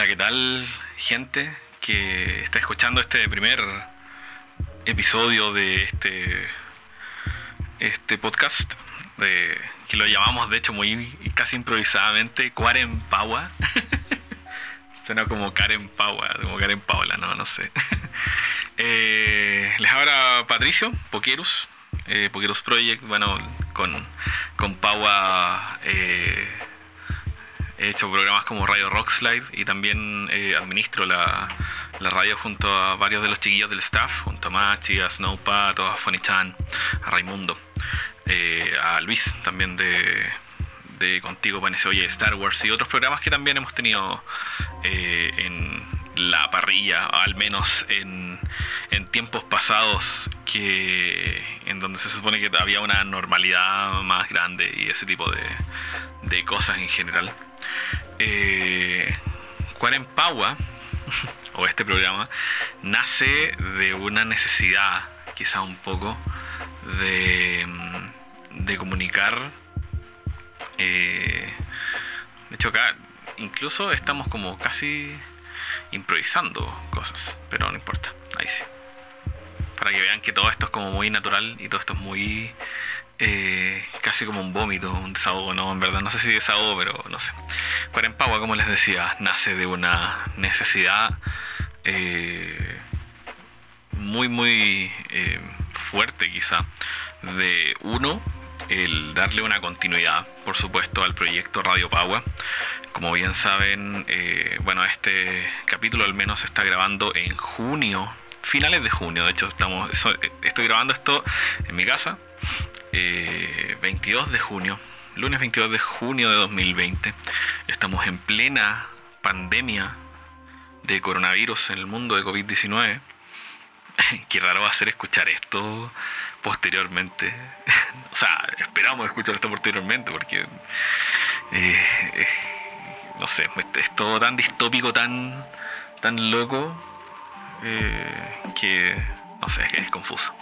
Hola, ¿qué tal, gente que está escuchando este primer episodio de este, este podcast? De, que lo llamamos, de hecho, muy casi improvisadamente, Karen Paua. Suena como Karen Paua, como Karen Paula, no, no sé. Eh, les habla Patricio, Pokerus, eh, Pokerus Project, bueno, con, con Paua. Eh, He hecho programas como Radio Rockslide y también eh, administro la, radio junto a varios de los chiquillos del staff, junto a Machi, a Snowpat, a Chan, a Raimundo, eh, a Luis también de, de Contigo Panese Oye Star Wars y otros programas que también hemos tenido eh, en la parrilla, al menos en, tiempos pasados que en donde se supone que había una normalidad más grande y ese tipo de cosas en general. Eh, Paua, o este programa, nace de una necesidad, quizá un poco, de, mm, comunicar. Eh, de hecho, acá incluso estamos como casi improvisando cosas, pero no importa, ahí sí. Para que vean que todo esto es como muy natural y todo esto es muy eh, casi como un vómito, un desahogo, no, en verdad, no sé si desahogo, pero no sé. Cuarempagua, como les decía, nace de una necesidad eh, muy, muy eh, fuerte quizá, de uno, el darle una continuidad, por supuesto, al proyecto Radio Pagua. Como bien saben, bueno, este capítulo al menos se está grabando en junio, finales de junio. De hecho, estamos, estoy grabando esto en mi casa, 22 eh, de junio, lunes 22 de junio de 2020. Estamos en plena pandemia de coronavirus en el mundo de COVID-19. Qué raro va a ser escuchar esto posteriormente. o sea, esperamos escuchar esto posteriormente porque, eh, no sé, es, todo tan distópico, tan, tan loco, eh, que, no sé, es, es confuso.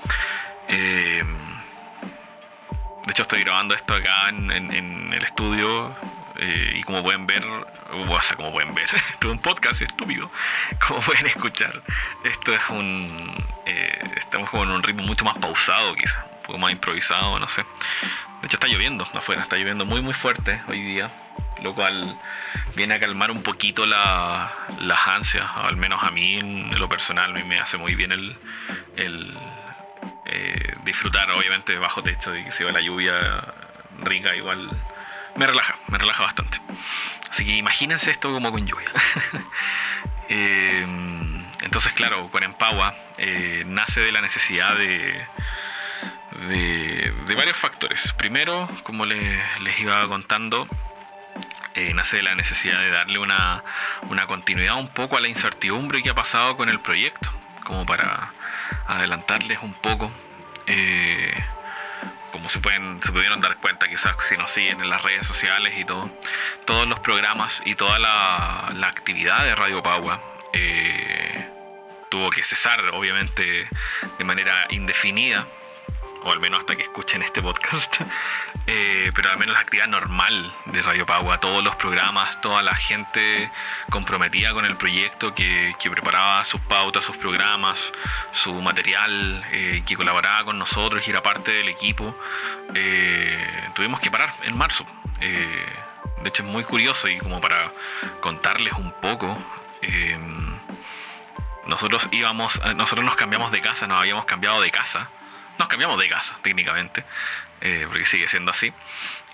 De hecho, estoy grabando esto acá en, el estudio eh, y como pueden ver, o sea, como pueden ver, esto es un podcast estúpido. Como pueden escuchar, esto es un. Estamos como en un ritmo mucho más pausado, quizás, un poco más improvisado, no sé. De hecho, está lloviendo afuera, está lloviendo muy, muy fuerte hoy día, lo cual viene a calmar un poquito las ansias, al menos a mí en lo personal, me hace muy bien el eh, disfrutar obviamente bajo techo y que se va la lluvia rica igual me relaja, me relaja bastante. Así que imagínense esto como con lluvia. Eh, entonces, claro, con Empagua eh, nace de la necesidad de, varios factores. Primero, como les, iba contando, nace de la necesidad de darle una, una continuidad un poco a la incertidumbre que ha pasado con el proyecto, como para adelantarles un poco. Eh, como se, pueden, se pudieron dar cuenta quizás si nos siguen en las redes sociales y todo, todos los programas y toda la, actividad de Radio Pagua eh, tuvo que cesar obviamente de manera indefinida o al menos hasta que escuchen este podcast, eh, pero al menos la actividad normal de Radio Pagua, todos los programas, toda la gente comprometida con el proyecto que, preparaba sus pautas, sus programas, su material, eh, que colaboraba con nosotros y era parte del equipo, eh, tuvimos que parar en marzo. de hecho es muy curioso y como para contarles un poco, nosotros íbamos, nosotros nos cambiamos de casa, nos habíamos cambiado de casa nos cambiamos de casa, técnicamente, eh, porque sigue siendo así.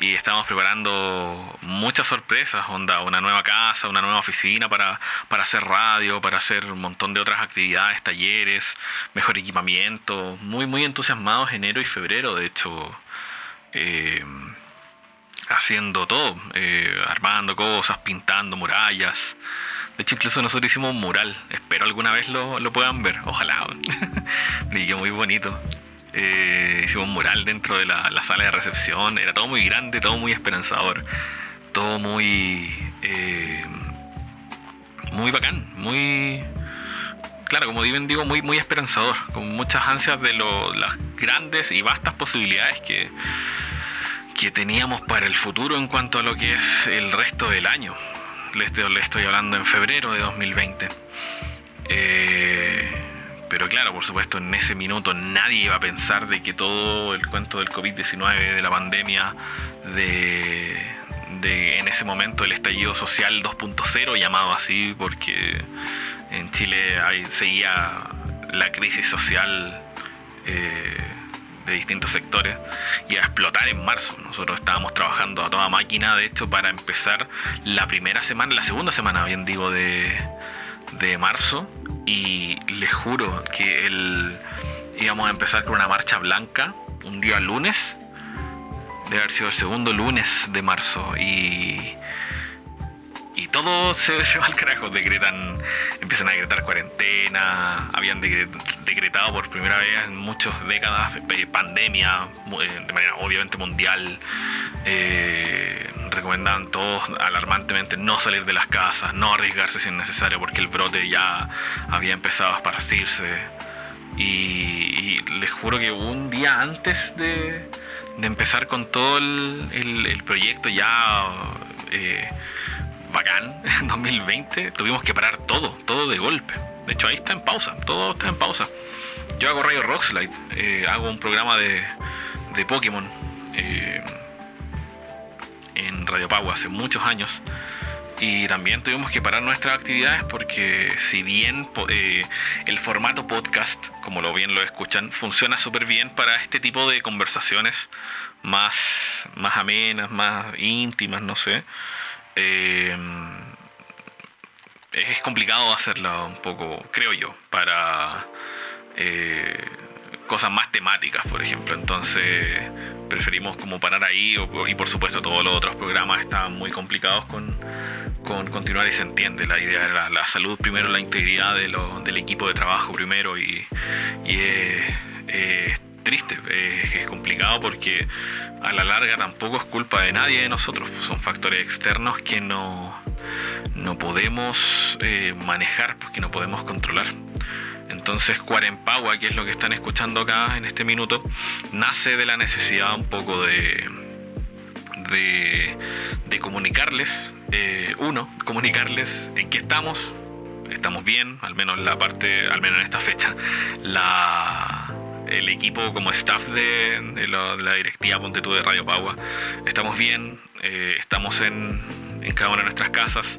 Y estamos preparando muchas sorpresas, onda, una nueva casa, una nueva oficina para, hacer radio, para hacer un montón de otras actividades, talleres, mejor equipamiento. Muy, muy entusiasmados enero y febrero, de hecho. Eh, haciendo todo, eh, armando cosas, pintando murallas. De hecho, incluso nosotros hicimos un mural. Espero alguna vez lo, lo puedan ver. Ojalá. y muy bonito. Eh, hicimos un mural dentro de la, sala de recepción. Era todo muy grande, todo muy esperanzador. Todo muy. Eh, muy bacán, muy. Claro, como bien digo, muy, muy esperanzador. Con muchas ansias de las grandes y vastas posibilidades que, que teníamos para el futuro en cuanto a lo que es el resto del año. Le estoy, hablando en febrero de 2020. Eh, pero claro, por supuesto, en ese minuto nadie iba a pensar de que todo el cuento del COVID-19, de la pandemia, de, en ese momento el estallido social 2.0, llamado así, porque en Chile seguía la crisis social eh, de distintos sectores y a explotar en marzo. Nosotros estábamos trabajando a toda máquina, de hecho, para empezar la primera semana, la segunda semana, bien digo, de, de marzo. Y les juro que el, íbamos a empezar con una marcha blanca un día lunes. Debe haber sido el segundo lunes de marzo. Y y todo se, se, va al carajo. Decretan, empiezan a decretar cuarentena, habían decretado por primera vez en muchas décadas eh, pandemia, eh, de manera obviamente mundial. Eh, recomendaban todos alarmantemente no salir de las casas, no arriesgarse si es necesario, porque el brote ya había empezado a esparcirse. Y, les juro que un día antes de, empezar con todo el proyecto ya eh, bacán, en 2020 tuvimos que parar todo, todo de golpe. De hecho, ahí está en pausa, todo está en pausa. Yo hago Radio Rockslide, eh, hago un programa de, de Pokémon eh, en Radio Pau hace muchos años. Y también tuvimos que parar nuestras actividades porque si bien eh, el formato podcast, como lo bien lo escuchan, funciona súper bien para este tipo de conversaciones más, más amenas, más íntimas, no sé eh, es complicado hacerlo un poco, creo yo, para eh, cosas más temáticas, por ejemplo. Entonces preferimos como parar ahí y por supuesto todos los otros programas están muy complicados con, con continuar y se entiende. La idea era la, salud primero, la integridad de lo, del equipo de trabajo primero y, y triste, es complicado porque a la larga tampoco es culpa de nadie de nosotros, son factores externos que no, no podemos eh, manejar, porque no podemos controlar. Entonces Cuarempagua, que es lo que están escuchando acá en este minuto, nace de la necesidad un poco de, de, comunicarles, eh, uno, comunicarles en qué estamos, estamos bien, al menos la parte, al menos en esta fecha, la el equipo como staff de, la, directiva Ponte tú de Radio Pagua. Estamos bien, eh, estamos en, cada una de nuestras casas,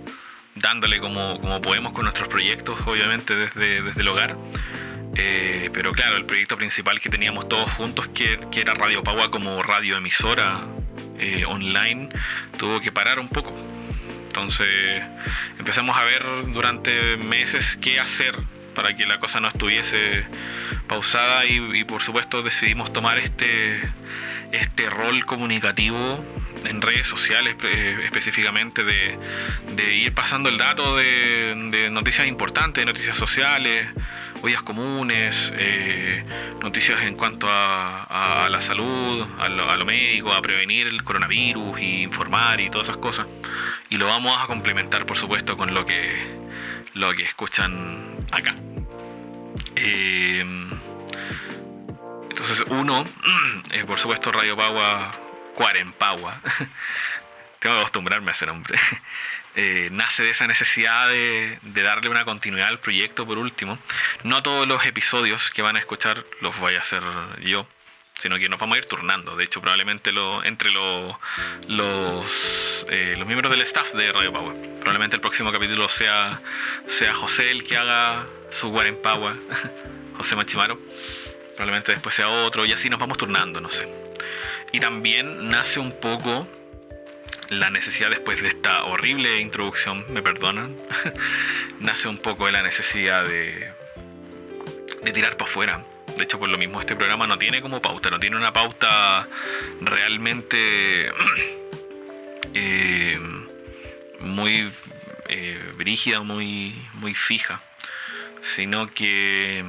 dándole como, podemos con nuestros proyectos, obviamente desde, desde el hogar. Eh, pero claro, el proyecto principal que teníamos todos juntos, que, era Radio Pagua como radioemisora eh, online, tuvo que parar un poco. Entonces empezamos a ver durante meses qué hacer para que la cosa no estuviese pausada y, por supuesto decidimos tomar este, este rol comunicativo en redes sociales específicamente de, ir pasando el dato de, noticias importantes, de noticias sociales, ollas comunes, eh, noticias en cuanto a, la salud, a lo, médico, a prevenir el coronavirus y informar y todas esas cosas. Y lo vamos a complementar por supuesto con lo que, lo que escuchan acá. Em, entonces, uno, eh, por supuesto, Radio Pagua, Cuarempagua, tengo que acostumbrarme a ese nombre, eh, nace de esa necesidad de, darle una continuidad al proyecto, por último. No todos los episodios que van a escuchar los voy a hacer yo, sino que nos vamos a ir turnando. De hecho, probablemente entre los, eh, los miembros del staff de Radio Power, probablemente el próximo capítulo sea, José el que haga su Power, José Machimaro. Probablemente después sea otro y así nos vamos turnando, no sé. Y también nace un poco la necesidad después de esta horrible introducción, me perdonan, nace un poco de la necesidad de, de tirar para afuera de hecho, por lo mismo, este programa no tiene como pauta, no tiene una pauta realmente eh, muy eh, muy, muy fija, sino que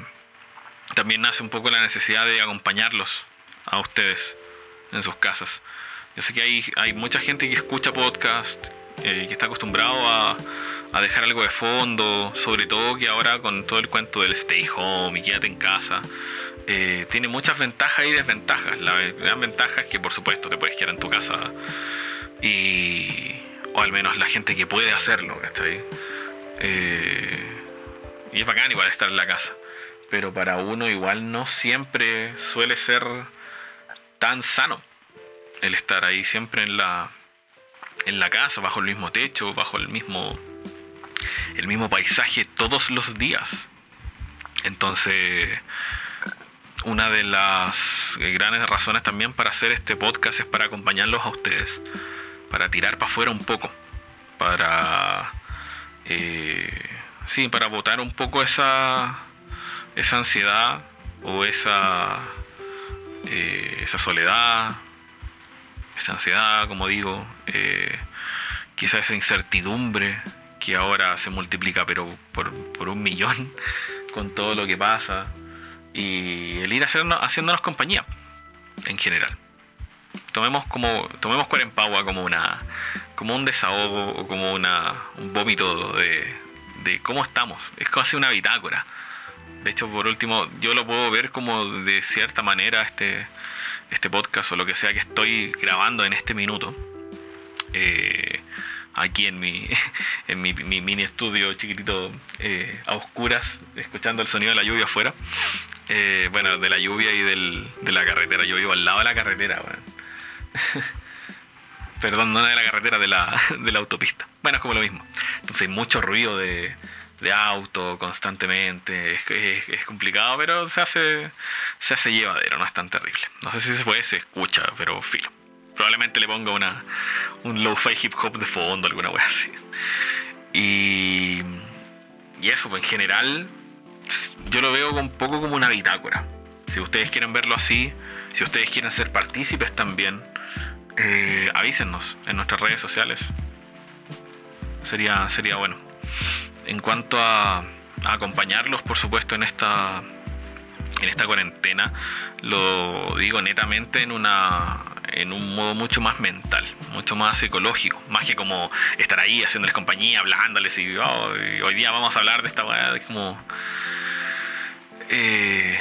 también nace un poco la necesidad de acompañarlos a ustedes en sus casas. Yo sé que hay, hay mucha gente que escucha podcast, eh, que está acostumbrado a, dejar algo de fondo, sobre todo que ahora con todo el cuento del stay home y quédate en casa, eh, tiene muchas ventajas y desventajas. La gran ventaja es que por supuesto te puedes quedar en tu casa y o al menos la gente que puede hacerlo, ¿cachai? Eh, y es bacán igual estar en la casa, pero para uno igual no siempre suele ser tan sano el estar ahí siempre en la en la casa, bajo el mismo techo, bajo el mismo el mismo paisaje todos los días. Entonces, una de las grandes razones también para hacer este podcast es para acompañarlos a ustedes, para tirar para afuera un poco, para eh, sí, para botar un poco esa esa ansiedad o esa eh, esa soledad, esa ansiedad, como digo, eh, quizá esa incertidumbre que ahora se multiplica pero por, un millón con todo lo que pasa y el ir haciéndonos, haciéndonos compañía en general. Tomemos como tomemos Cuarempagua como una como un desahogo o como una, un vómito de, de cómo estamos. Es casi una bitácora. De hecho, por último, yo lo puedo ver como de cierta manera este, este podcast o lo que sea que estoy grabando en este minuto. Eh, aquí en mi, en mi, mini estudio chiquitito eh, a oscuras, escuchando el sonido de la lluvia afuera. Eh, bueno, de la lluvia y del, de la carretera. Yo vivo al lado de la carretera, Perdón, no de la carretera, de la, de la autopista. Bueno, es como lo mismo. Entonces hay mucho ruido de, de auto constantemente. Es, complicado, pero se hace, se hace llevadero, no es tan terrible. No sé si se puede, se escucha, pero filo. Probablemente le ponga una, un low-fi hip hop de fondo, alguna wea así. Y, y eso, pues en general, yo lo veo un poco como una bitácora. Si ustedes quieren verlo así, si ustedes quieren ser partícipes también, eh, avísenos en nuestras redes sociales. Sería, sería bueno. En cuanto a, acompañarlos, por supuesto, en esta, en esta cuarentena, lo digo netamente en una en un modo mucho más mental, mucho más psicológico, más que como estar ahí haciéndoles compañía, hablándoles y, oh, hoy día vamos a hablar de esta weá, es como eh,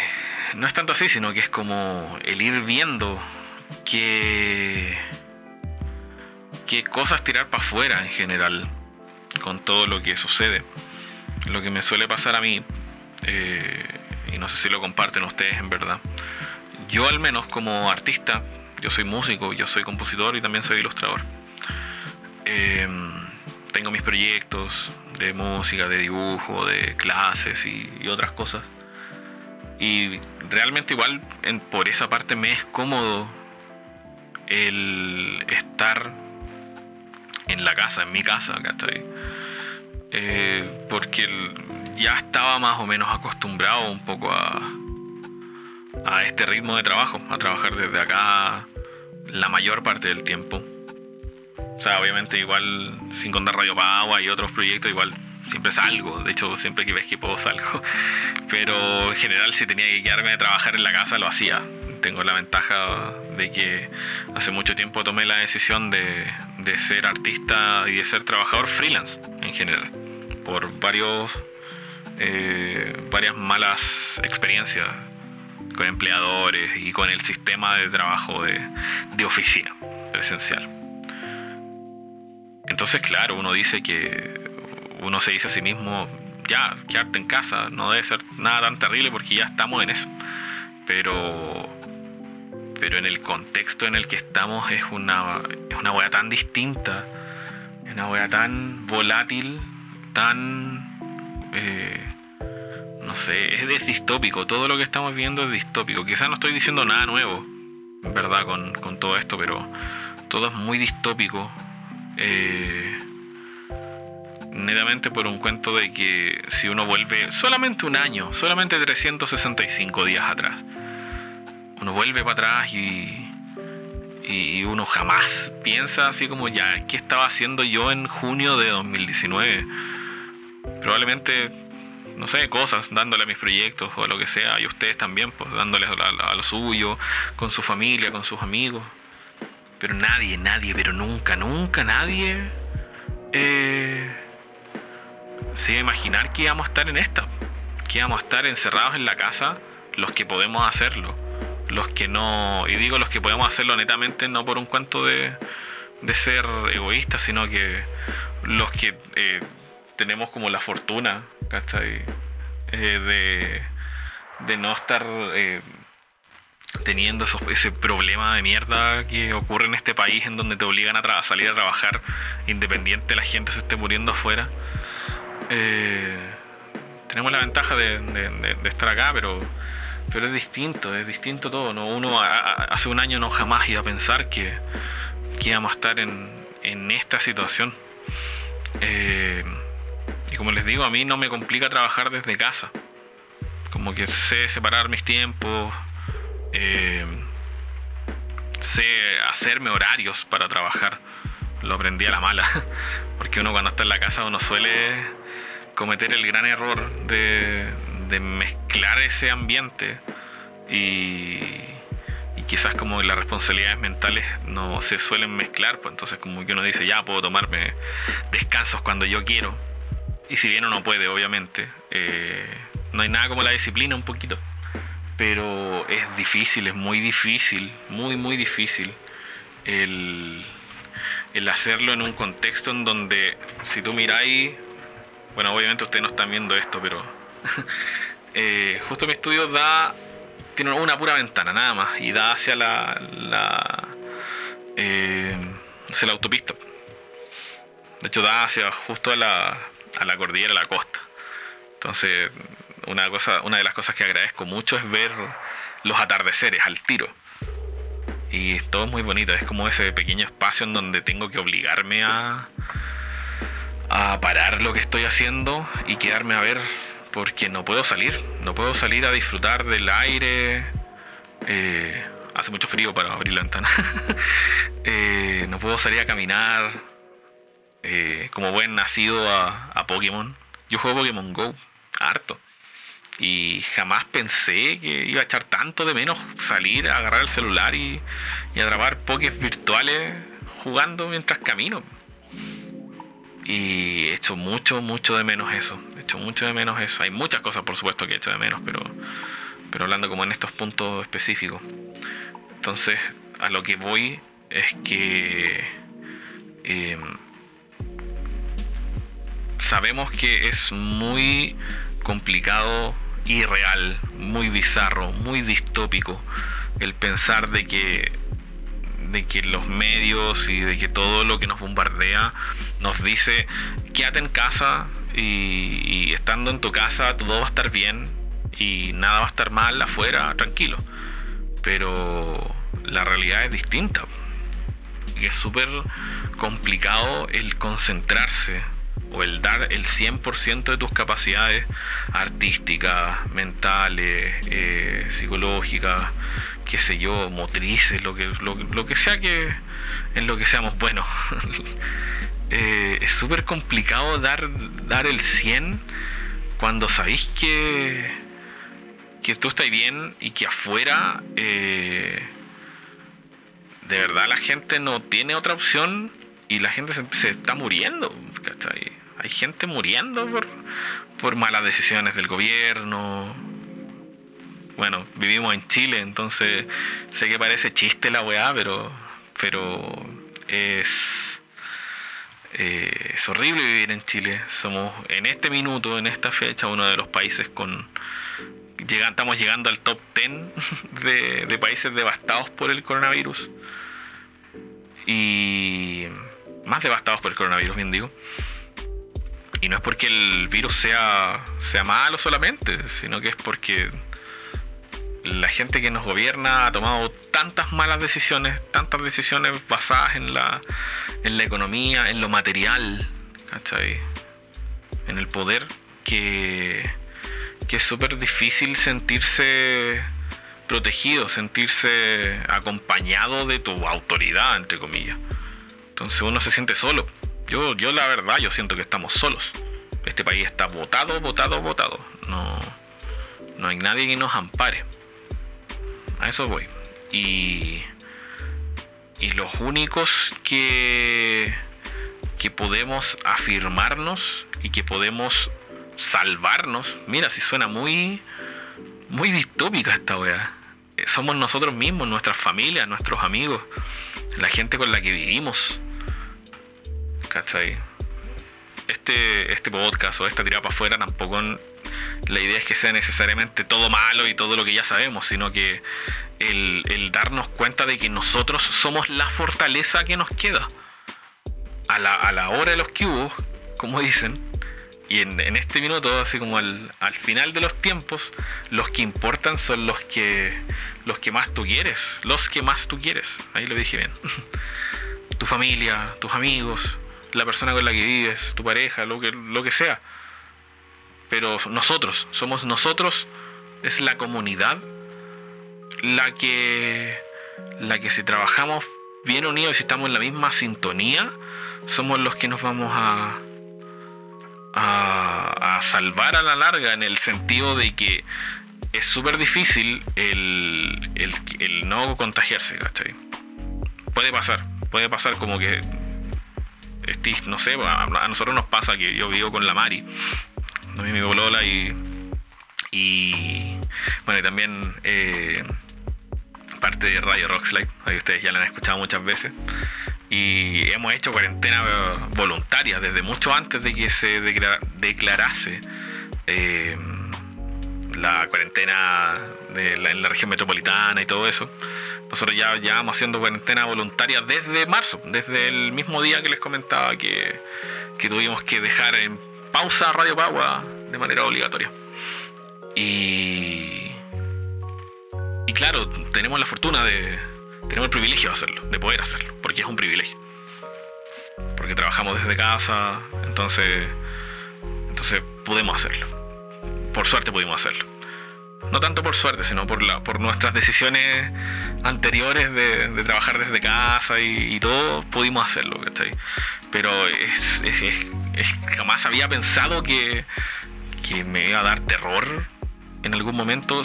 no es tanto así, sino que es como el ir viendo qué, qué cosas tirar para afuera en general con todo lo que sucede. Lo que me suele pasar a mí, eh, y no sé si lo comparten ustedes en verdad, yo al menos como artista, yo soy músico, yo soy compositor y también soy ilustrador. Em, tengo mis proyectos de música, de dibujo, de clases y otras cosas. Y realmente igual por esa parte me es cómodo el estar en la casa, en mi casa, ¿cachai? Eh, porque ya estaba más o menos acostumbrado un poco a, a este ritmo de trabajo, a trabajar desde acá la mayor parte del tiempo. O sea, obviamente igual sin contar Radio Pagua y otros proyectos, igual siempre salgo, de hecho siempre que ves que puedo salgo, pero en general si tenía que quedarme a trabajar en la casa lo hacía. Tengo la ventaja de que hace mucho tiempo tomé la decisión de, de ser artista y de ser trabajador freelance en general, por varios, eh, varias malas experiencias con empleadores y con el sistema de trabajo de, de oficina presencial. Entonces, claro, uno dice que uno se dice a sí mismo, ya, quedarte en casa no debe ser nada tan terrible porque ya estamos en eso. Pero, pero en el contexto en el que estamos es una, es una wea tan distinta, es una wea tan volátil, tan... Eh, no sé, es, distópico. Todo lo que estamos viendo es distópico. Quizás no estoy diciendo nada nuevo, verdad, con, con todo esto, pero todo es muy distópico. Eh, netamente por un cuento de que si uno vuelve solamente un año, solamente 365 días atrás, uno vuelve para atrás y, y uno jamás piensa así como ya, ¿qué estaba haciendo yo en junio de 2019? Probablemente, no sé, cosas, dándole a mis proyectos o lo que sea, y ustedes también, pues dándoles a, lo suyo, con su familia, con sus amigos. Pero nadie, nadie, pero nunca, nunca nadie... Eh, se a imaginar que íbamos a estar en esta, que íbamos a estar encerrados en la casa los que podemos hacerlo, los que no, y digo los que podemos hacerlo netamente no por un cuento de, de ser egoístas, sino que los que eh, tenemos como la fortuna, ¿cachai? Eh, de, no estar eh, teniendo ese problema de mierda que ocurre en este país en donde te obligan a salir a trabajar independiente la gente se esté muriendo afuera. tenemos la ventaja de, estar acá, pero, es distinto, es distinto todo. ¿no? Uno hace un año no jamás iba a pensar que, que íbamos a estar en, en esta situación. Eh, y como les digo, a mí no me complica trabajar desde casa. Como que sé separar mis tiempos, eh, sé hacerme horarios para trabajar. Lo aprendí a la mala, porque uno cuando está en la casa uno suele cometer el gran error de, mezclar ese ambiente y, y quizás como las responsabilidades mentales no se suelen mezclar, pues entonces como que uno dice, ya puedo tomarme descansos cuando yo quiero. Y si bien uno puede, obviamente, eh, no hay nada como la disciplina un poquito. Pero es difícil, es muy difícil, muy, muy difícil el, el hacerlo en un contexto en donde si tú miráis, bueno, obviamente ustedes no están viendo esto, pero eh, justo mi estudio da tiene una pura ventana nada más y da hacia la, la eh, hacia la autopista. De hecho da hacia justo a la, a la cordillera, a la costa. Entonces, una cosa, una de las cosas que agradezco mucho es ver los atardeceres al tiro. Y todo es muy bonito, es como ese pequeño espacio en donde tengo que obligarme a, a parar lo que estoy haciendo y quedarme a ver porque no puedo salir, no puedo salir a disfrutar del aire. Eh, hace mucho frío para abrir la ventana. Eh, no puedo salir a caminar. Eh, como buen nacido a, Pokémon. Yo juego Pokémon Go, harto. Y jamás pensé que iba a echar tanto de menos salir a agarrar el celular y, y a grabar Pokés virtuales jugando mientras camino. Y he hecho mucho, mucho de menos eso. He hecho mucho de menos eso. Hay muchas cosas, por supuesto, que he hecho de menos, pero, pero hablando como en estos puntos específicos. Entonces, a lo que voy es que em, sabemos que es muy complicado, irreal, muy bizarro, muy distópico el pensar de que de que los medios y de que todo lo que nos bombardea nos dice quédate en casa y, estando en tu casa todo va a estar bien y nada va a estar mal afuera, tranquilo. Pero la realidad es distinta. Y es súper complicado el concentrarse o el dar el 100% de tus capacidades artísticas, mentales, eh, psicológicas, qué sé yo, motrices, lo que, lo, que sea que en lo que seamos buenos. Eh, es súper complicado dar, dar el 100 cuando sabéis que, que tú estás bien y que afuera eh, de verdad la gente no tiene otra opción y la gente se, está muriendo. Hay gente muriendo por, por malas decisiones del gobierno, bueno, vivimos en Chile, entonces sé que parece chiste la weá, pero, pero es, eh, es horrible vivir en Chile. Somos en este minuto, en esta fecha, uno de los países con... estamos llegando al top 10 de, de países devastados por el coronavirus. Y más devastados por el coronavirus, bien digo. Y no es porque el virus sea, sea malo solamente, sino que es porque la gente que nos gobierna ha tomado tantas malas decisiones, tantas decisiones basadas en la, en la economía, en lo material, ¿cachai? En el poder, que, que es súper difícil sentirse protegido, sentirse acompañado de tu autoridad, entre comillas. Entonces uno se siente solo. Yo, yo la verdad, yo siento que estamos solos. Este país está votado, votado, votado. No, no hay nadie que nos ampare. A eso voy. Y, y los únicos que, que podemos afirmarnos y que podemos salvarnos, mira, si suena muy, muy distópica esta weá. Eh, somos nosotros mismos, nuestras familias, nuestros amigos, la gente con la que vivimos. ¿Cachai? Este, este podcast o esta tirada para afuera tampoco la idea es que sea necesariamente todo malo y todo lo que ya sabemos, sino que el, darnos cuenta de que nosotros somos la fortaleza que nos queda. A la, a la hora de los cubos, como dicen, y en, en, este minuto, así como al, al, final de los tiempos, los que importan son los que, los que más tú quieres, los que más tú quieres. Ahí lo dije bien. tu familia, tus amigos, la persona con la que vives, tu pareja, lo que, lo que sea. Pero nosotros, somos nosotros, es la comunidad la que, la que si trabajamos bien unidos y si estamos en la misma sintonía, somos los que nos vamos a, a, a salvar a la larga en el sentido de que es súper difícil el, el, el, no contagiarse, ¿cachai? Puede pasar, puede pasar como que, no sé, a, nosotros nos pasa que yo vivo con la Mari, mi bolola y, y bueno, y también eh, parte de Radio Rockslide, ahí ustedes ya la han escuchado muchas veces. Y hemos hecho cuarentena voluntaria desde mucho antes de que se declarase eh, la cuarentena de la, en la región metropolitana y todo eso. Nosotros ya llevamos haciendo cuarentena voluntaria desde marzo, desde el mismo día que les comentaba que, que tuvimos que dejar en pausa Radio Pagua de manera obligatoria. Y, y claro, tenemos la fortuna de, tenemos el privilegio de hacerlo, de poder hacerlo, porque es un privilegio. Porque trabajamos desde casa, entonces, entonces podemos hacerlo. Por suerte pudimos hacerlo. No tanto por suerte, sino por, la, por nuestras decisiones anteriores de, trabajar desde casa y, y, todo, pudimos hacerlo, ¿cachai? Pero es, es, es, jamás había pensado que, que me iba a dar terror en algún momento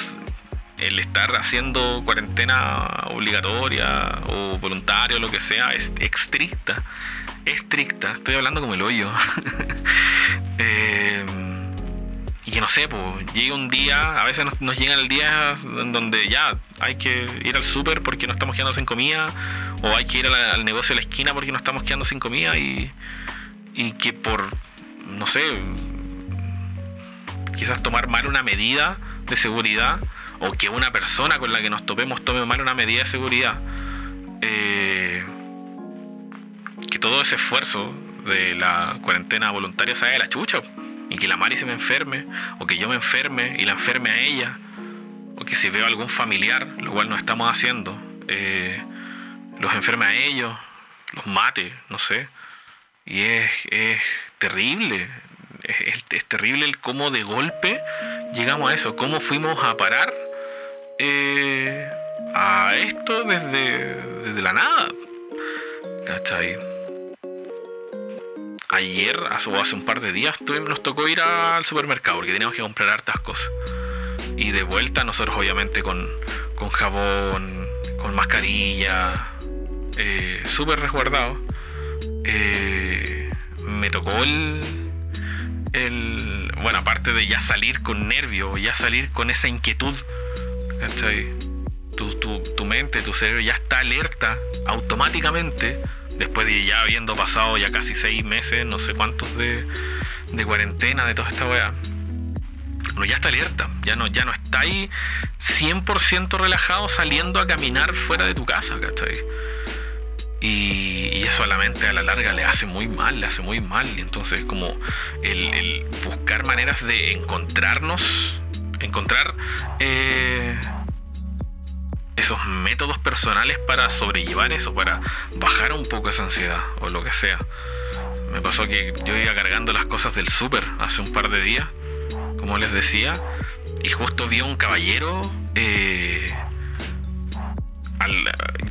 el estar haciendo cuarentena obligatoria o voluntaria o lo que sea es estricta. Estricta. Estoy hablando como el hoyo. eh, y no sé, pues llega un día, a veces nos, nos llega el día en donde ya hay que ir al súper porque no estamos quedando sin comida, o hay que ir al negocio de la esquina porque no estamos quedando sin comida, y, y que por, no sé, quizás tomar mal una medida de seguridad o que una persona con la que nos topemos tome mal una medida de seguridad, eh, que todo ese esfuerzo de la cuarentena voluntaria salga de la chucha y que la Mari se me enferme o que yo me enferme y la enferme a ella o que si veo algún familiar, lo cual no estamos haciendo, eh, los enferme a ellos, los mate, no sé. Y es, es terrible, es, terrible el cómo de golpe llegamos a eso, cómo fuimos a parar eh, a esto desde, desde la nada. ¿Cachai? Ayer, hace un par de días, nos tocó ir al supermercado porque teníamos que comprar hartas cosas. Y de vuelta, nosotros obviamente con, con jabón, con mascarilla, eh, súper resguardado. Eh, me tocó el, el. Bueno, aparte de ya salir con nervio, ya salir con esa inquietud ¿cachai? Tu, tu, tu, mente, tu cerebro ya está alerta automáticamente, después de ya habiendo pasado ya casi seis meses, no sé cuántos de, de cuarentena, de toda esta weá. Uno ya está alerta, ya no, ya no está ahí 100% relajado saliendo a caminar fuera de tu casa, ¿cachai? Y, y, eso a la mente a la larga le hace muy mal, le hace muy mal. Y entonces como el, el buscar maneras de encontrarnos encontrar eh, esos métodos personales para sobrellevar eso, para bajar un poco esa ansiedad o lo que sea. Me pasó que yo iba cargando las cosas del súper hace un par de días, como les decía, y justo vi a un caballero eh,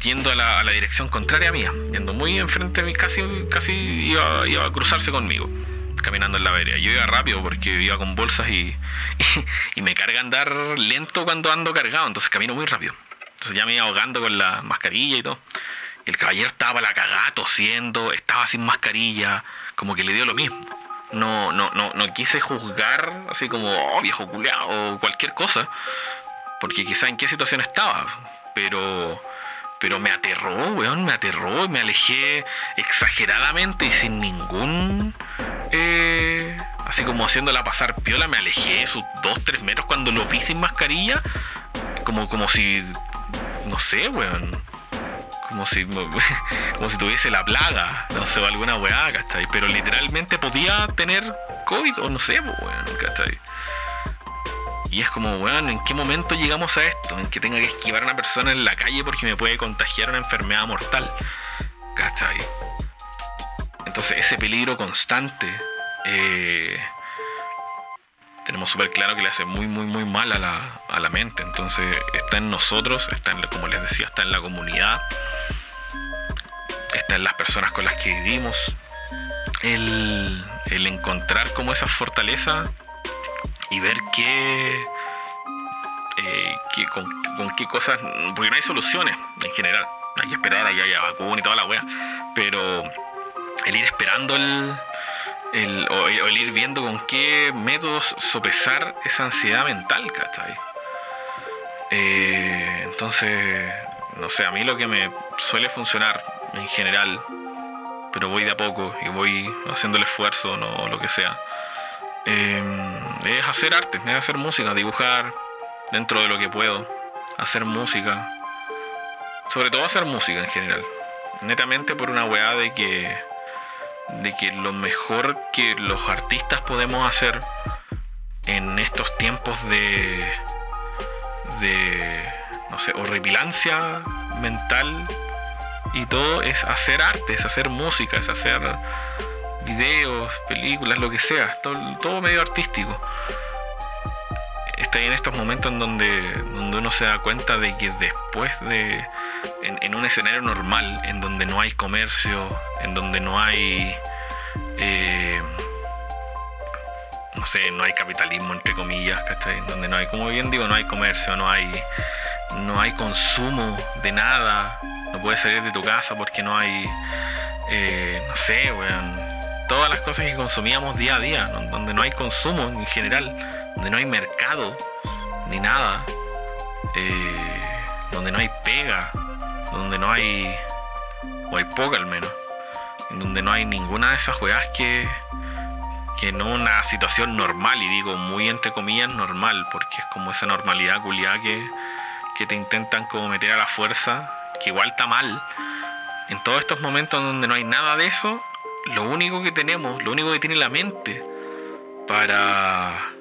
yendo a la, a dirección contraria a mía, yendo muy enfrente casi, casi iba, a cruzarse conmigo caminando en la vereda. Yo iba rápido porque iba con bolsas y, y, me carga andar lento cuando ando cargado, entonces camino muy rápido. Entonces ya me iba ahogando con la mascarilla y todo. El caballero estaba para la cagada, tosiendo, estaba sin mascarilla, como que le dio lo mismo. No, no, no, no quise juzgar así como, oh, viejo culeado o cualquier cosa, porque quizá en qué situación estaba, pero, pero me aterró, weón, me aterró y me alejé exageradamente y sin ningún... Eh, así como haciéndola pasar piola, me alejé sus 2-3 metros cuando lo vi sin mascarilla, como, como si... No sé, weón. Como si, como si tuviese la plaga, no sé, o alguna weá, ¿cachai? Pero literalmente podía tener COVID o no sé, weón, ¿cachai? Y es como, weón, ¿en qué momento llegamos a esto? En que tenga que esquivar a una persona en la calle porque me puede contagiar una enfermedad mortal. ¿Cachai? Entonces ese peligro constante eh, tenemos súper claro que le hace muy, muy, muy mal a la, a la mente. Entonces está en nosotros, está en, como les decía, está en la comunidad, está en las personas con las que vivimos. El, el encontrar como esa fortaleza y ver qué, eh, con, qué cosas, porque no hay soluciones en general, hay que esperar a que haya vacuna y toda la wea, pero el ir esperando el, el, o, ir viendo con qué métodos sopesar esa ansiedad mental, ¿cachai? Eh, entonces, no sé, a mí lo que me suele funcionar en general, pero voy de a poco y voy haciendo el esfuerzo, no lo que sea, Em, es hacer arte, es hacer música, dibujar dentro de lo que puedo, hacer música, sobre todo hacer música en general, netamente por una weá de que, de que lo mejor que los artistas podemos hacer en estos tiempos de, de, no sé, horripilancia mental y todo es hacer arte, es hacer música, es hacer videos, películas, lo que sea, todo, medio artístico. Está en estos momentos en donde, donde uno se da cuenta de que después de, en, un escenario normal, en donde no hay comercio, en donde no hay, eh, no sé, no hay capitalismo entre comillas, ¿cachai? Donde no hay, como bien digo, no hay comercio, no hay, no hay consumo de nada, no puedes salir de tu casa porque no hay, eh, no sé, weón todas las cosas que consumíamos día a día, donde no hay consumo en general, donde no hay mercado ni nada, eh, donde no hay pega, donde no hay, o hay poca al menos, en donde no hay ninguna de esas weas que, que no una situación normal, y digo muy entre comillas normal, porque es como esa normalidad culiada que, que te intentan como meter a la fuerza, que igual está mal. En todos estos momentos donde no hay nada de eso, lo único que tenemos, lo único que tiene la mente para,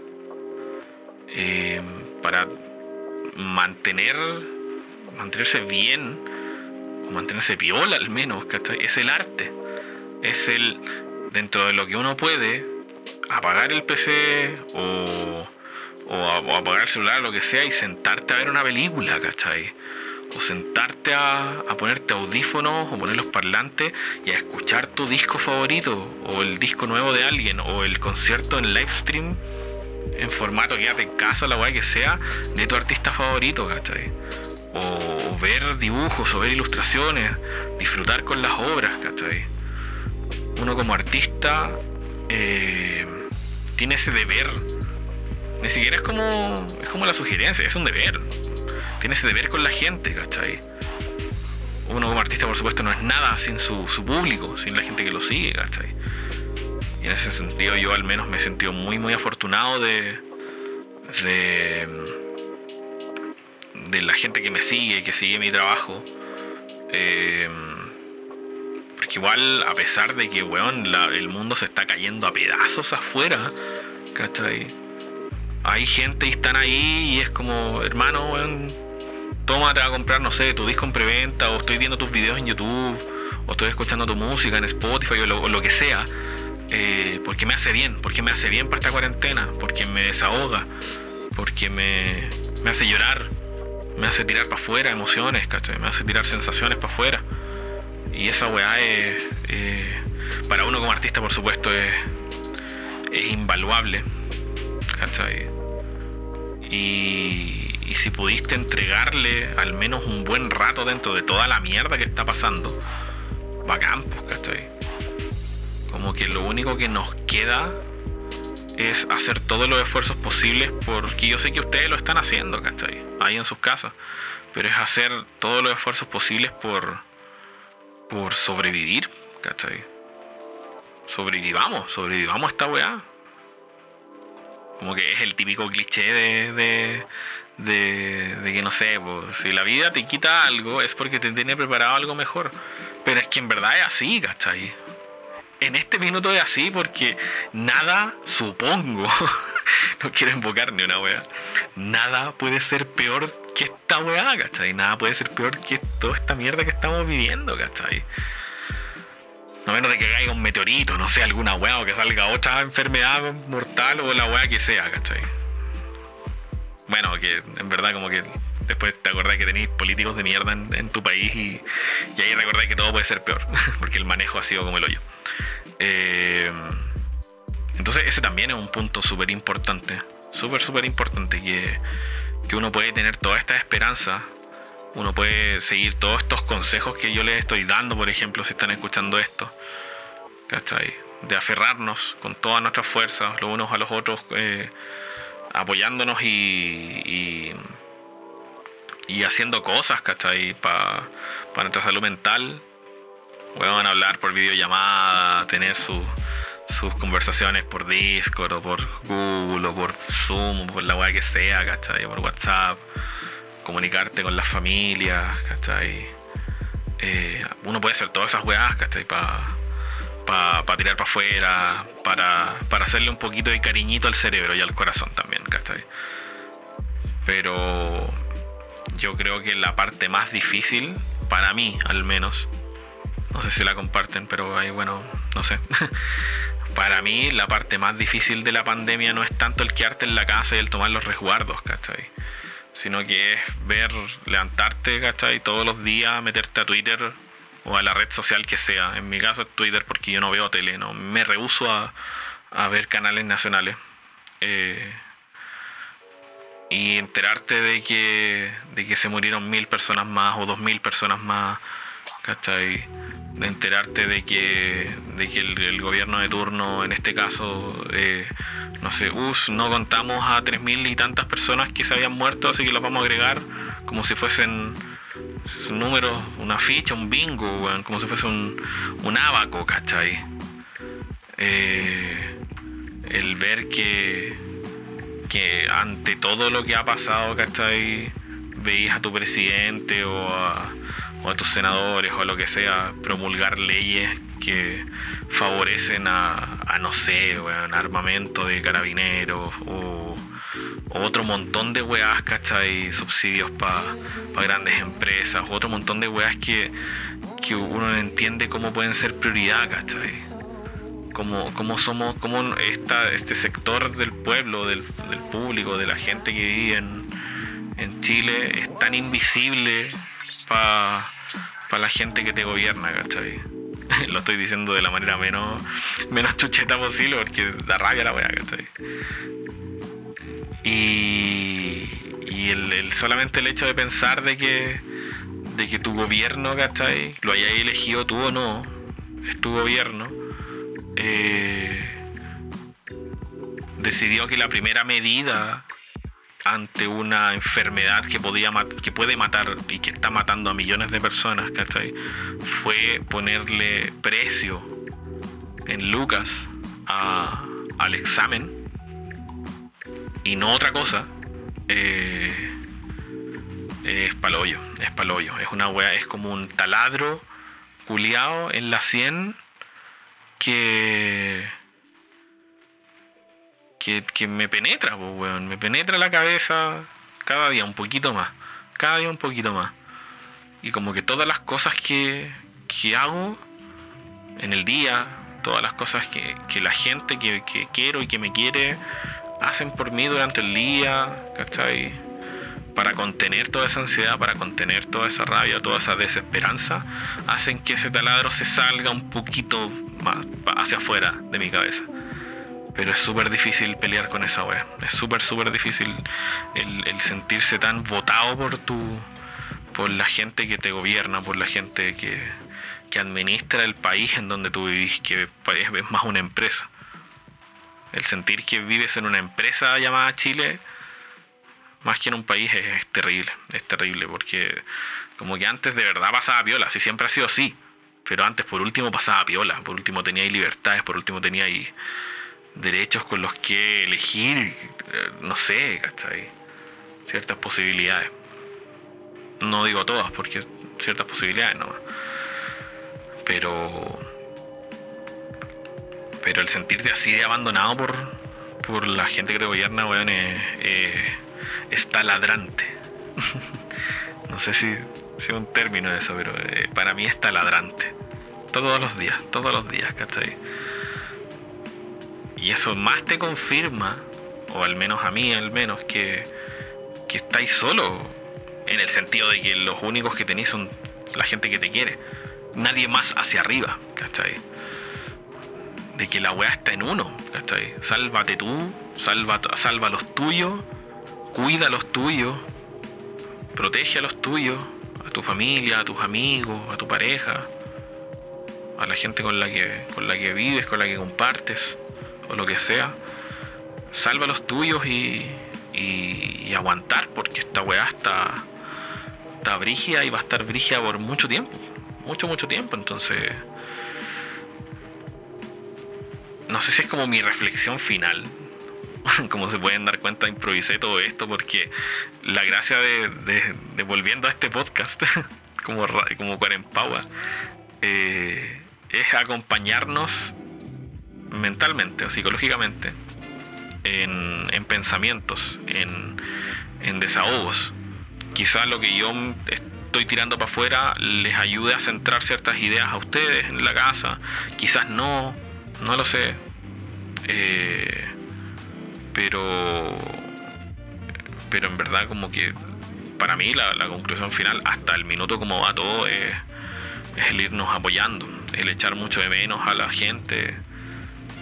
eh, para mantener, mantenerse bien, o mantenerse viola al menos, es el arte. Es el, dentro de lo que uno puede, apagar el PC o, o, apagar el celular, lo que sea, y sentarte a ver una película, ¿cachai? o sentarte a, ponerte audífonos o poner los parlantes y a escuchar tu disco favorito o el disco nuevo de alguien o el concierto en live stream en formato quédate en casa, la weá que sea, de tu artista favorito, ¿cachai? O, ver dibujos o ver ilustraciones, disfrutar con las obras, ¿cachai? Uno como artista eh, tiene ese deber. Ni siquiera es como, es como la sugerencia, es un deber tiene ese deber con la gente, ¿cachai? Uno como artista, por supuesto, no es nada sin su, público, sin la gente que lo sigue, ¿cachai? Y en ese sentido yo al menos me he sentido muy, muy afortunado de, de, de la gente que me sigue, que sigue mi trabajo. Eh, porque igual, a pesar de que, weón, el mundo se está cayendo a pedazos afuera, ¿cachai? Hay gente y están ahí y es como, hermano, weón, tómate a comprar, no sé, tu disco en preventa, o estoy viendo tus videos en YouTube, o estoy escuchando tu música en Spotify, o lo, que sea, eh, porque me hace bien, porque me hace bien para esta cuarentena, porque me desahoga, porque me, hace llorar, me hace tirar para afuera emociones, ¿cachai? Me hace tirar sensaciones para afuera. Y esa weá es, para uno como artista, por supuesto, es, es invaluable, ¿cachai? Y y si pudiste entregarle al menos un buen rato dentro de toda la mierda que está pasando, bacán, pues, ¿cachai? Como que lo único que nos queda es hacer todos los esfuerzos posibles, porque yo sé que ustedes lo están haciendo, ¿cachai? Ahí en sus casas. Pero es hacer todos los esfuerzos posibles por, por sobrevivir, ¿cachai? Sobrevivamos, sobrevivamos a esta weá. Como que es el típico cliché de, de, de, de que no sé, pues, si la vida te quita algo es porque te tiene preparado algo mejor. Pero es que en verdad es así, ¿cachai? En este minuto es así porque nada, supongo, no quiero invocar ni una weá, nada puede ser peor que esta weá, ¿cachai? Nada puede ser peor que toda esta mierda que estamos viviendo, ¿cachai? No menos de que caiga un meteorito, no sé, alguna weá o que salga otra enfermedad mortal o la weá que sea, ¿cachai? Bueno, que en verdad como que después te acordás que tenéis políticos de mierda en, tu país y, y ahí recordáis que todo puede ser peor, porque el manejo ha sido como el hoyo. Eh, entonces ese también es un punto súper importante, súper, súper importante, que, que uno puede tener toda esta esperanza, uno puede seguir todos estos consejos que yo les estoy dando, por ejemplo, si están escuchando esto, ¿cachai? De aferrarnos con todas nuestras fuerzas, los unos a los otros, eh, apoyándonos y, y, haciendo cosas, ¿cachai? Para nuestra salud mental a hablar por videollamada, tener sus conversaciones por Discord o por Google o por Zoom o por la weá que sea, ¿cachai? Por WhatsApp, comunicarte con las familias, ¿cachai? Eh, uno puede hacer todas esas weas, ¿cachai? Para pa, tirar para afuera, para, para hacerle un poquito de cariñito al cerebro y al corazón también, ¿cachai? Pero yo creo que la parte más difícil, para mí al menos, no sé si la comparten, pero ahí, bueno, no sé. Para mí, la parte más difícil de la pandemia no es tanto el quedarte en la casa y el tomar los resguardos, ¿cachai? Sino que es ver, levantarte, ¿cachai? Todos los días, meterte a Twitter o a la red social que sea. En mi caso es Twitter porque yo no veo tele, no me rehuso a, ver canales nacionales. Eh, y enterarte de que, de que se murieron mil personas más o dos mil personas más, ¿cachai? De enterarte de que, de que el, gobierno de turno, en este caso, eh, no sé, us, no contamos a tres mil y tantas personas que se habían muerto, así que los vamos a agregar como si fuesen números, una ficha, un bingo, como si fuese un, un abaco, ¿cachai? Eh, el ver que, que ante todo lo que ha pasado, ¿cachai? Veis a tu presidente o a o tus senadores o lo que sea promulgar leyes que favorecen a, no sé, weón, armamento de carabineros o, otro montón de weas, ¿cachai? Subsidios para grandes empresas, otro montón de weas que, que uno no entiende cómo pueden ser prioridad, ¿cachai? Cómo, cómo somos, cómo está este sector del pueblo, del, del público, de la gente que vive en, en Chile es tan invisible para la gente que te gobierna, ¿cachai? Lo estoy diciendo de la manera menos, menos chucheta posible porque da rabia la weá, ¿cachai? Y, y el, solamente el hecho de pensar de que, de que tu gobierno, ¿cachai? Lo hayas elegido tú o no, es tu gobierno, eh, decidió que la primera medida ante una enfermedad que, podía que puede matar y que está matando a millones de personas, ¿cachai? Fue ponerle precio en Lucas al examen y no otra cosa. Eh, es paloyo, es paloyo. Es una wea, es como un taladro culiado en la 100 que que, me penetra, pues, Me penetra la cabeza cada día un poquito más. Cada día un poquito más. Y como que todas las cosas que, que hago en el día, todas las cosas que, la gente que, que, quiero y que me quiere hacen por mí durante el día, ¿cachai? Para contener toda esa ansiedad, para contener toda esa rabia, toda esa desesperanza, hacen que ese taladro se salga un poquito más hacia afuera de mi cabeza. Pero es súper difícil pelear con esa wea. Es súper, súper difícil el, sentirse tan votado por tu. por la gente que te gobierna, por la gente que, que administra el país en donde tú vivís, que es más una empresa. El sentir que vives en una empresa llamada Chile, más que en un país, es, terrible. Es terrible porque como que antes de verdad pasaba piola, si siempre ha sido así. Pero antes por último pasaba piola, por último tenía ahí libertades, por último tenía ahí derechos con los que elegir, eh, no sé, ¿cachai? Ciertas posibilidades. No digo todas, porque ciertas posibilidades nomás. Pero. Pero el sentirte así de abandonado por, por la gente que te gobierna, weón, está ladrante. no sé si, es un término eso, pero eh, para mí está ladrante. Todos los días, todos los días, ¿cachai? Y eso más te confirma, o al menos a mí, al menos, que, que estáis solo. En el sentido de que los únicos que tenéis son la gente que te quiere. Nadie más hacia arriba, ¿cachai? De que la weá está en uno, ¿cachai? Sálvate tú, salva, salva a los tuyos, cuida a los tuyos, protege a los tuyos, a tu familia, a tus amigos, a tu pareja, a la gente con la que, con la que vives, con la que compartes o lo que sea, salva los tuyos y, y, aguantar, porque esta weá está, está brígida y va a estar brígida por mucho tiempo, mucho, mucho tiempo, entonces... No sé si es como mi reflexión final, como se pueden dar cuenta, improvisé todo esto porque la gracia de, volviendo a este podcast, como, como Cuarempaua, eh, es acompañarnos mentalmente o psicológicamente en, pensamientos, en, desahogos. Quizás lo que yo estoy tirando para afuera les ayude a centrar ciertas ideas a ustedes en la casa. Quizás no, no lo sé. Eh, pero, pero en verdad como que para mí la, conclusión final, hasta el minuto como va todo, es el irnos apoyando, el echar mucho de menos a la gente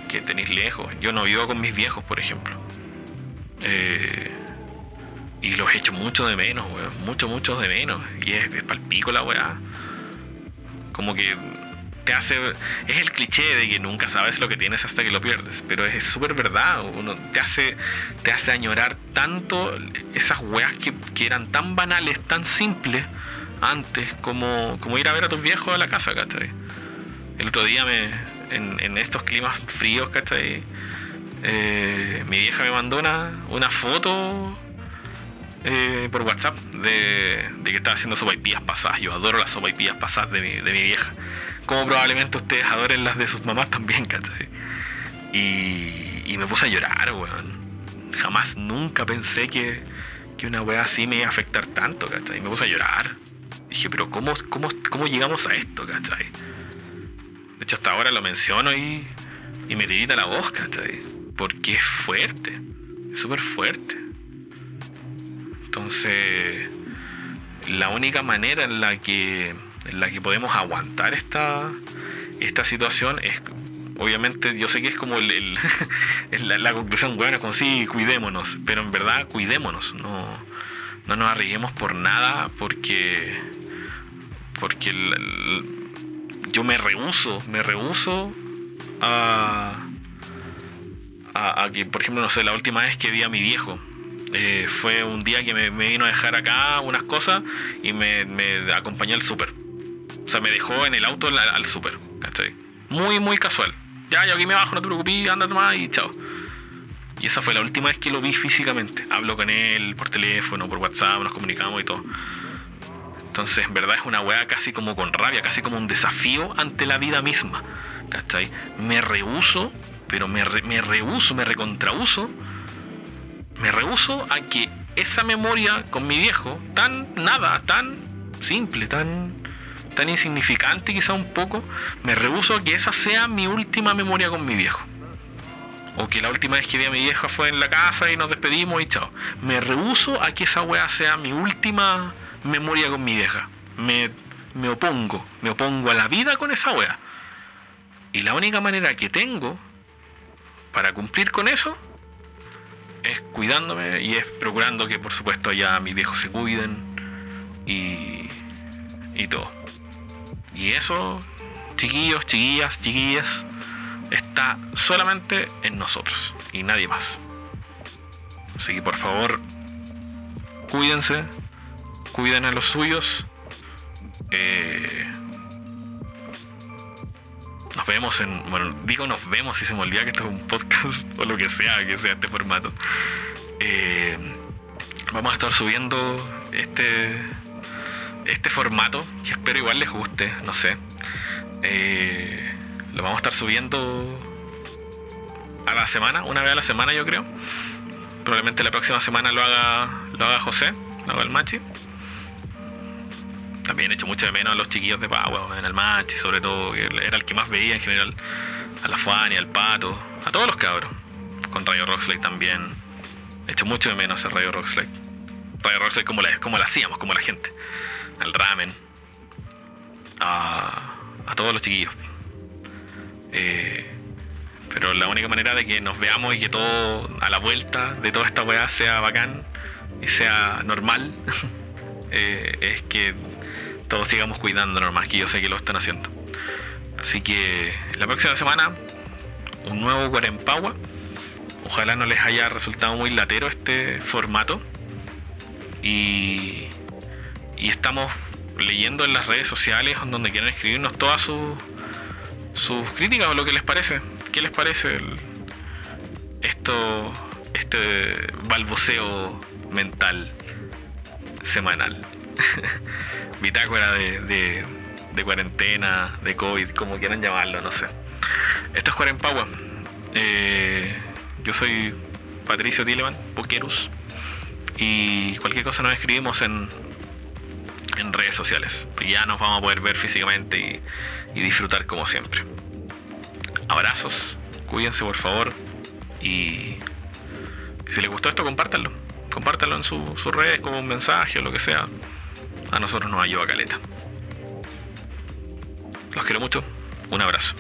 que tenéis lejos. Yo no vivo con mis viejos, por ejemplo. Eh, y los echo mucho de menos, weón. Mucho, mucho de menos. Y es, es palpico la weá. Como que te hace. Es el cliché de que nunca sabes lo que tienes hasta que lo pierdes. Pero es súper verdad. Uno te hace, te hace añorar tanto esas weas que, que, eran tan banales, tan simples antes, como, como ir a ver a tus viejos a la casa, ¿cachai? El otro día me, en, estos climas fríos, ¿cachai? Eh, mi vieja me mandó una, foto eh, por WhatsApp de, que estaba haciendo sopaipillas pasadas. Yo adoro las sopaipillas pasadas de mi, de mi vieja. Como probablemente ustedes adoren las de sus mamás también, ¿cachai? Y, y me puse a llorar, weón. Jamás, nunca pensé que, que una weá así me iba a afectar tanto, ¿cachai? Me puse a llorar. Dije, pero ¿cómo, cómo, cómo llegamos a esto, ¿cachai? Hecho, hasta ahora lo menciono y, y me tirita la voz, ¿cachai? Porque es fuerte, es súper fuerte. Entonces, la única manera en la que, en la que podemos aguantar esta, esta situación es, obviamente, yo sé que es como el, la, conclusión, bueno, como sí, cuidémonos, pero en verdad cuidémonos, no, no nos arriesguemos por nada porque, porque yo me rehuso, me rehuso a, a, que, por ejemplo, no sé, la última vez que vi a mi viejo, eh, fue un día que me, vino a dejar acá unas cosas y me, me acompañó al súper. O sea, me dejó en el auto al, al súper, Muy, muy casual. Ya, yo aquí me bajo, no te preocupes, anda nomás y chao. Y esa fue la última vez que lo vi físicamente. Hablo con él por teléfono, por WhatsApp, nos comunicamos y todo. Entonces, en verdad es una weá casi como con rabia, casi como un desafío ante la vida misma. ¿Cachai? Me rehuso, pero me, me rehuso, me recontrahuso, me rehuso a que esa memoria con mi viejo, tan nada, tan simple, tan, tan insignificante quizá un poco, me rehuso a que esa sea mi última memoria con mi viejo. O que la última vez que vi a mi vieja fue en la casa y nos despedimos y chao. Me rehuso a que esa weá sea mi última memoria con mi vieja. Me, me opongo, me opongo a la vida con esa wea. Y la única manera que tengo para cumplir con eso es cuidándome y es procurando que por supuesto ya mis viejos se cuiden y, y todo. Y eso, chiquillos, chiquillas, chiquillas, está solamente en nosotros y nadie más. Así que por favor, cuídense, cuiden a los suyos. Eh, nos vemos en. Bueno, digo nos vemos si se me olvida que esto es un podcast o lo que sea, que sea este formato. Eh, vamos a estar subiendo este este formato que espero igual les guste no sé eh, lo vamos a estar subiendo a la semana una vez a la semana yo creo probablemente la próxima semana lo haga lo haga José lo haga el Machi también he hecho mucho de menos a los chiquillos de Pagua en el Machi sobre todo que era el que más veía en general a la Fuani al Pato a todos los cabros. Con Rayo Roxley también. He hecho mucho de menos a Rayo Roxley. Radio Roxley como la, como la hacíamos como la gente. Al ramen, a, a todos los chiquillos. Eh, pero la única manera de que nos veamos y que todo a la vuelta de toda esta weá sea bacán y sea normal eh, es que todos sigamos cuidándonos más que yo sé que lo están haciendo. Así que la próxima semana un nuevo Guarempagua. Ojalá no les haya resultado muy latero este formato. Y y estamos leyendo en las redes sociales donde quieren escribirnos todas sus, sus críticas o lo que les parece. ¿Qué les parece esto, este balbuceo mental semanal? Bitácora de, de, cuarentena, de COVID, como quieran llamarlo, no sé. Esto es Cuarempagua. Eh, yo soy Patricio Tileman, Pokerus. Y cualquier cosa nos escribimos en en redes sociales. Ya nos vamos a poder ver físicamente y, disfrutar como siempre. Abrazos, cuídense por favor y, si les gustó esto, compártanlo. Compártanlo en su redes como un mensaje o lo que sea. A nosotros nos ayuda caleta. Los quiero mucho. Un abrazo.